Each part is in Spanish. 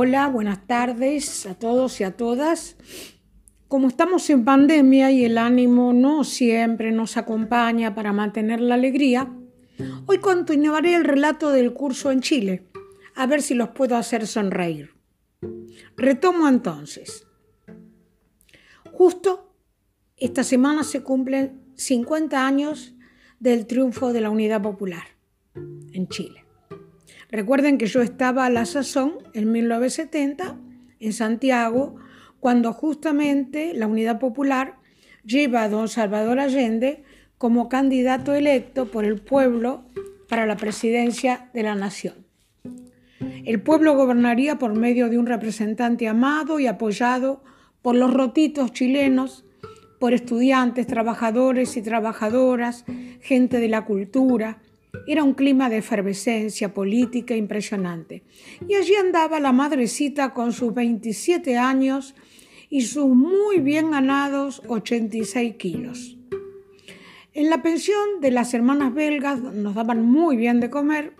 Hola, buenas tardes a todos y a todas. Como estamos en pandemia y el ánimo no siempre nos acompaña para mantener la alegría, hoy continuaré el relato del curso en Chile, a ver si los puedo hacer sonreír. Retomo entonces. Justo esta semana se cumplen 50 años del triunfo de la Unidad Popular en Chile. Recuerden que yo estaba a la sazón en 1970 en Santiago, cuando justamente la Unidad Popular lleva a don Salvador Allende como candidato electo por el pueblo para la presidencia de la nación. El pueblo gobernaría por medio de un representante amado y apoyado por los rotitos chilenos, por estudiantes, trabajadores y trabajadoras, gente de la cultura, era un clima de efervescencia política impresionante. Y allí andaba la madrecita con sus 27 años y sus muy bien ganados 86 kilos. En la pensión de las hermanas belgas nos daban muy bien de comer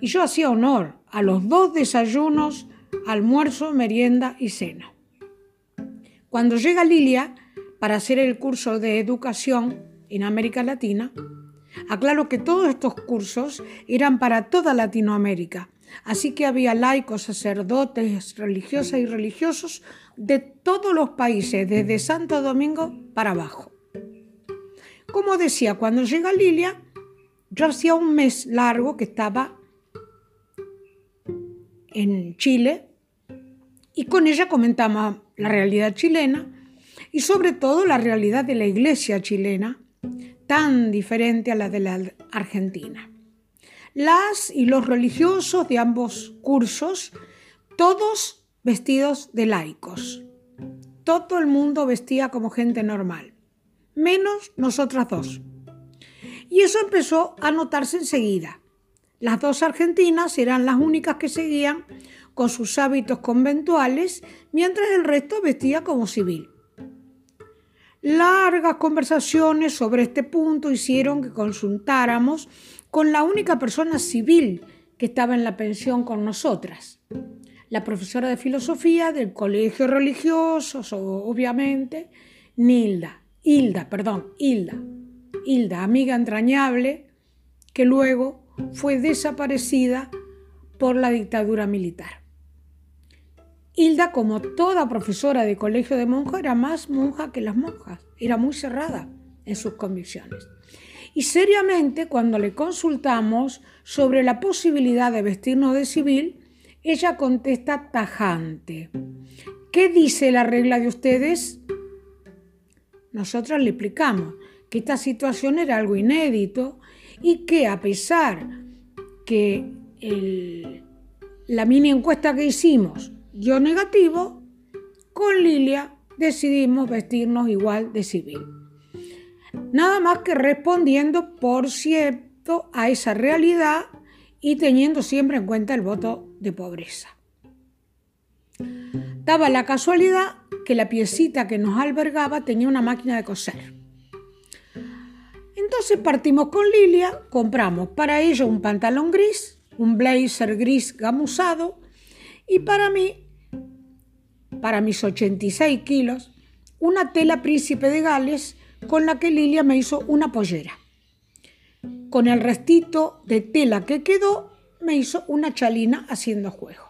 y yo hacía honor a los dos desayunos, almuerzo, merienda y cena. Cuando llega Lilia para hacer el curso de educación en América Latina, Aclaro que todos estos cursos eran para toda Latinoamérica, así que había laicos, sacerdotes, religiosas y religiosos de todos los países, desde Santo Domingo para abajo. Como decía, cuando llega Lilia, yo hacía un mes largo que estaba en Chile y con ella comentamos la realidad chilena y sobre todo la realidad de la iglesia chilena, tan diferente a la de la Argentina. Las y los religiosos de ambos cursos, todos vestidos de laicos. Todo el mundo vestía como gente normal, menos nosotras dos. Y eso empezó a notarse enseguida. Las dos argentinas eran las únicas que seguían con sus hábitos conventuales, mientras el resto vestía como civil. Largas conversaciones sobre este punto hicieron que consultáramos con la única persona civil que estaba en la pensión con nosotras, la profesora de filosofía del colegio religioso, obviamente, Nilda, Hilda, perdón, Hilda, Hilda, amiga entrañable, que luego fue desaparecida por la dictadura militar. Hilda, como toda profesora de colegio de monjas, era más monja que las monjas, era muy cerrada en sus convicciones. Y seriamente, cuando le consultamos sobre la posibilidad de vestirnos de civil, ella contesta tajante. ¿Qué dice la regla de ustedes? Nosotras le explicamos que esta situación era algo inédito y que a pesar que la mini encuesta que hicimos yo negativo, con Lilia decidimos vestirnos igual de civil. Nada más que respondiendo, por cierto, a esa realidad y teniendo siempre en cuenta el voto de pobreza. Daba la casualidad que la piecita que nos albergaba tenía una máquina de coser. Entonces partimos con Lilia, compramos para ella un pantalón gris, un blazer gris gamuzado y para mí para mis 86 kilos, una tela príncipe de Gales con la que Lilia me hizo una pollera. Con el restito de tela que quedó, me hizo una chalina haciendo juego.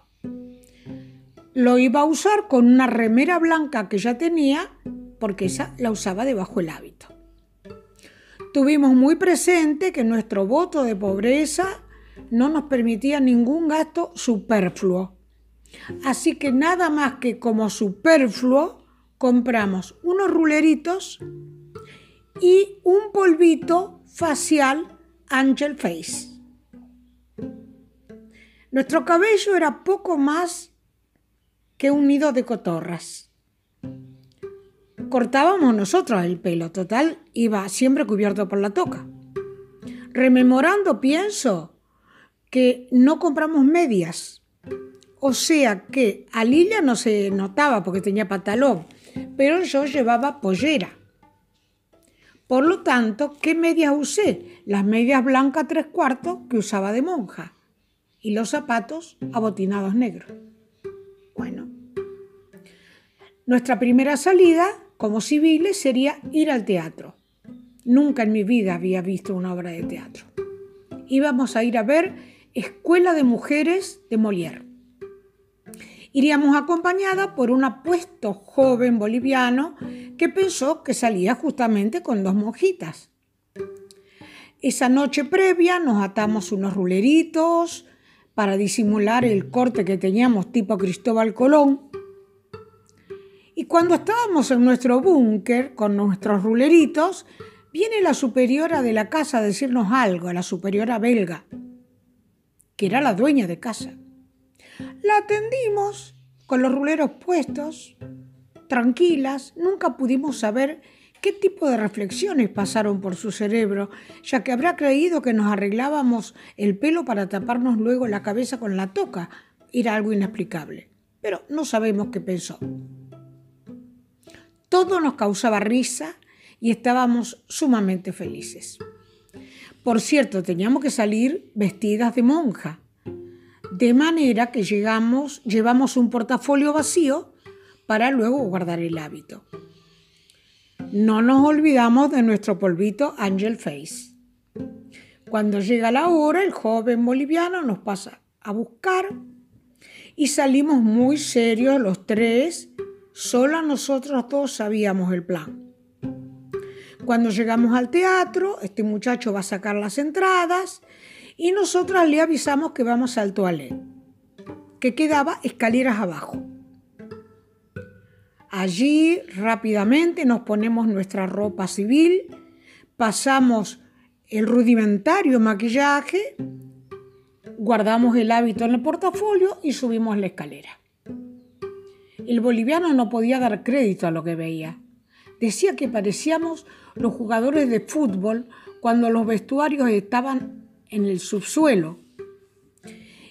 Lo iba a usar con una remera blanca que ya tenía, porque esa la usaba debajo del hábito. Tuvimos muy presente que nuestro voto de pobreza no nos permitía ningún gasto superfluo Así que nada más que como superfluo, compramos unos ruleritos y un polvito facial Angel Face. Nuestro cabello era poco más que un nido de cotorras. Cortábamos nosotros el pelo, total, iba siempre cubierto por la toca. Rememorando pienso que no compramos medias o sea que a Lilia no se notaba porque tenía pantalón, pero yo llevaba pollera. Por lo tanto, ¿qué medias usé? Las medias blancas tres cuartos que usaba de monja y los zapatos abotinados negros. Bueno, nuestra primera salida como civiles sería ir al teatro. Nunca en mi vida había visto una obra de teatro. Íbamos a ir a ver Escuela de Mujeres de Molière. Iríamos acompañada por un apuesto joven boliviano que pensó que salía justamente con dos monjitas. Esa noche previa nos atamos unos ruleritos para disimular el corte que teníamos tipo Cristóbal Colón. Y cuando estábamos en nuestro búnker con nuestros ruleritos, viene la superiora de la casa a decirnos algo, la superiora belga, que era la dueña de casa. La atendimos con los ruleros puestos, tranquilas, nunca pudimos saber qué tipo de reflexiones pasaron por su cerebro, ya que habrá creído que nos arreglábamos el pelo para taparnos luego la cabeza con la toca. Era algo inexplicable, pero no sabemos qué pensó. Todo nos causaba risa y estábamos sumamente felices. Por cierto, teníamos que salir vestidas de monja, de manera que llegamos, llevamos un portafolio vacío para luego guardar el hábito. No nos olvidamos de nuestro polvito Angel Face. Cuando llega la hora, el joven boliviano nos pasa a buscar y salimos muy serios los tres, solo nosotros dos sabíamos el plan. Cuando llegamos al teatro, este muchacho va a sacar las entradas y nosotras le avisamos que vamos al toilet, que quedaba escaleras abajo. Allí rápidamente nos ponemos nuestra ropa civil, pasamos el rudimentario maquillaje, guardamos el hábito en el portafolio y subimos la escalera. El boliviano no podía dar crédito a lo que veía. Decía que parecíamos los jugadores de fútbol cuando los vestuarios estaban en el subsuelo.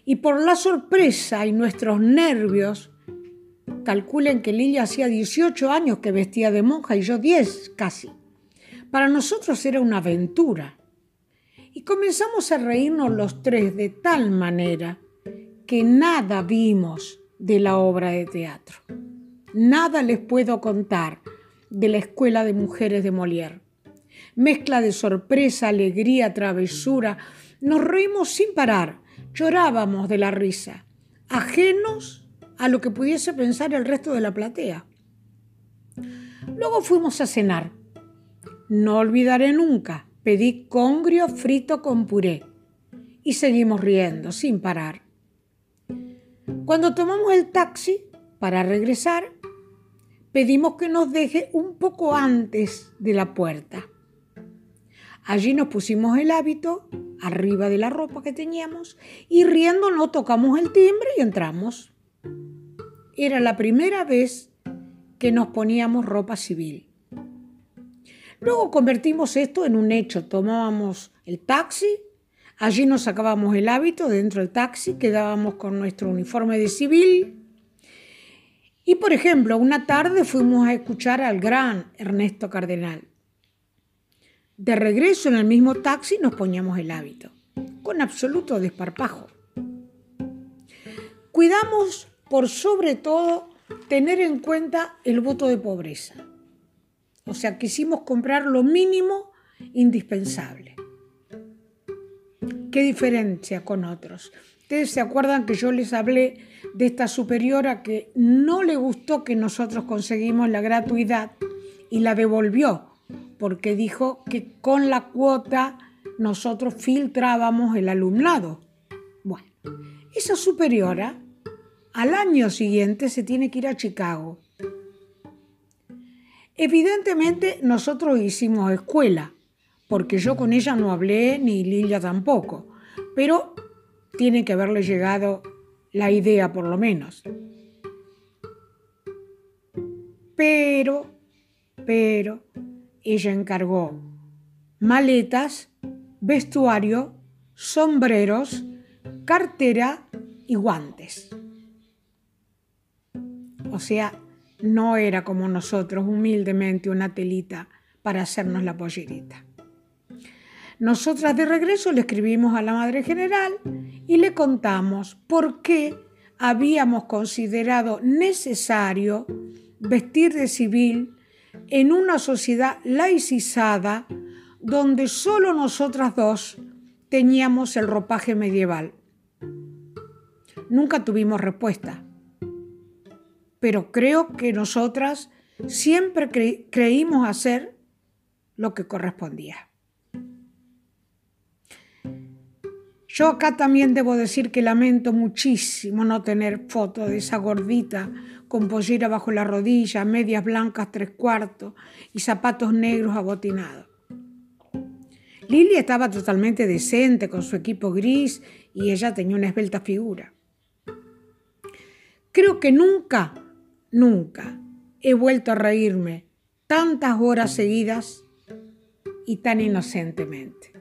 Y por la sorpresa y nuestros nervios, Calculen que Lilia hacía 18 años que vestía de monja y yo 10 casi. Para nosotros era una aventura. Y comenzamos a reírnos los tres de tal manera que nada vimos de la obra de teatro. Nada les puedo contar de la Escuela de Mujeres de Molière. Mezcla de sorpresa, alegría, travesura. Nos reímos sin parar, llorábamos de la risa, ajenos a lo que pudiese pensar el resto de la platea. Luego fuimos a cenar. No olvidaré nunca, pedí congrio frito con puré y seguimos riendo sin parar. Cuando tomamos el taxi para regresar, pedimos que nos deje un poco antes de la puerta. Allí nos pusimos el hábito arriba de la ropa que teníamos y riendo no tocamos el timbre y entramos. Era la primera vez que nos poníamos ropa civil. Luego convertimos esto en un hecho. Tomábamos el taxi, allí nos sacábamos el hábito dentro del taxi, quedábamos con nuestro uniforme de civil. Y por ejemplo, una tarde fuimos a escuchar al gran Ernesto Cardenal. De regreso en el mismo taxi nos poníamos el hábito, con absoluto desparpajo. Cuidamos por sobre todo tener en cuenta el voto de pobreza. O sea, quisimos comprar lo mínimo indispensable. ¿Qué diferencia con otros? Ustedes se acuerdan que yo les hablé de esta superiora que no le gustó que nosotros conseguimos la gratuidad y la devolvió, porque dijo que con la cuota nosotros filtrábamos el alumnado. Bueno, esa superiora al año siguiente se tiene que ir a Chicago. Evidentemente nosotros hicimos escuela, porque yo con ella no hablé ni Lilia tampoco, pero tiene que haberle llegado la idea por lo menos. Pero, pero, ella encargó maletas, vestuario, sombreros, cartera y guantes. O sea, no era como nosotros, humildemente una telita para hacernos la pollerita. Nosotras de regreso le escribimos a la Madre General y le contamos por qué habíamos considerado necesario vestir de civil en una sociedad laicizada donde solo nosotras dos teníamos el ropaje medieval. Nunca tuvimos respuesta, pero creo que nosotras siempre creímos hacer lo que correspondía. Yo acá también debo decir que lamento muchísimo no tener foto de esa gordita con pollera bajo la rodilla, medias blancas tres cuartos y zapatos negros abotinados. Lili estaba totalmente decente con su equipo gris y ella tenía una esbelta figura. Creo que nunca, nunca he vuelto a reírme tantas horas seguidas y tan inocentemente.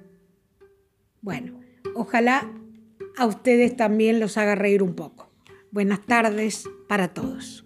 Bueno, Ojalá a ustedes también los haga reír un poco. Buenas tardes para todos.